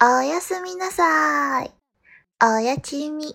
おやすみなさい。おやちみ。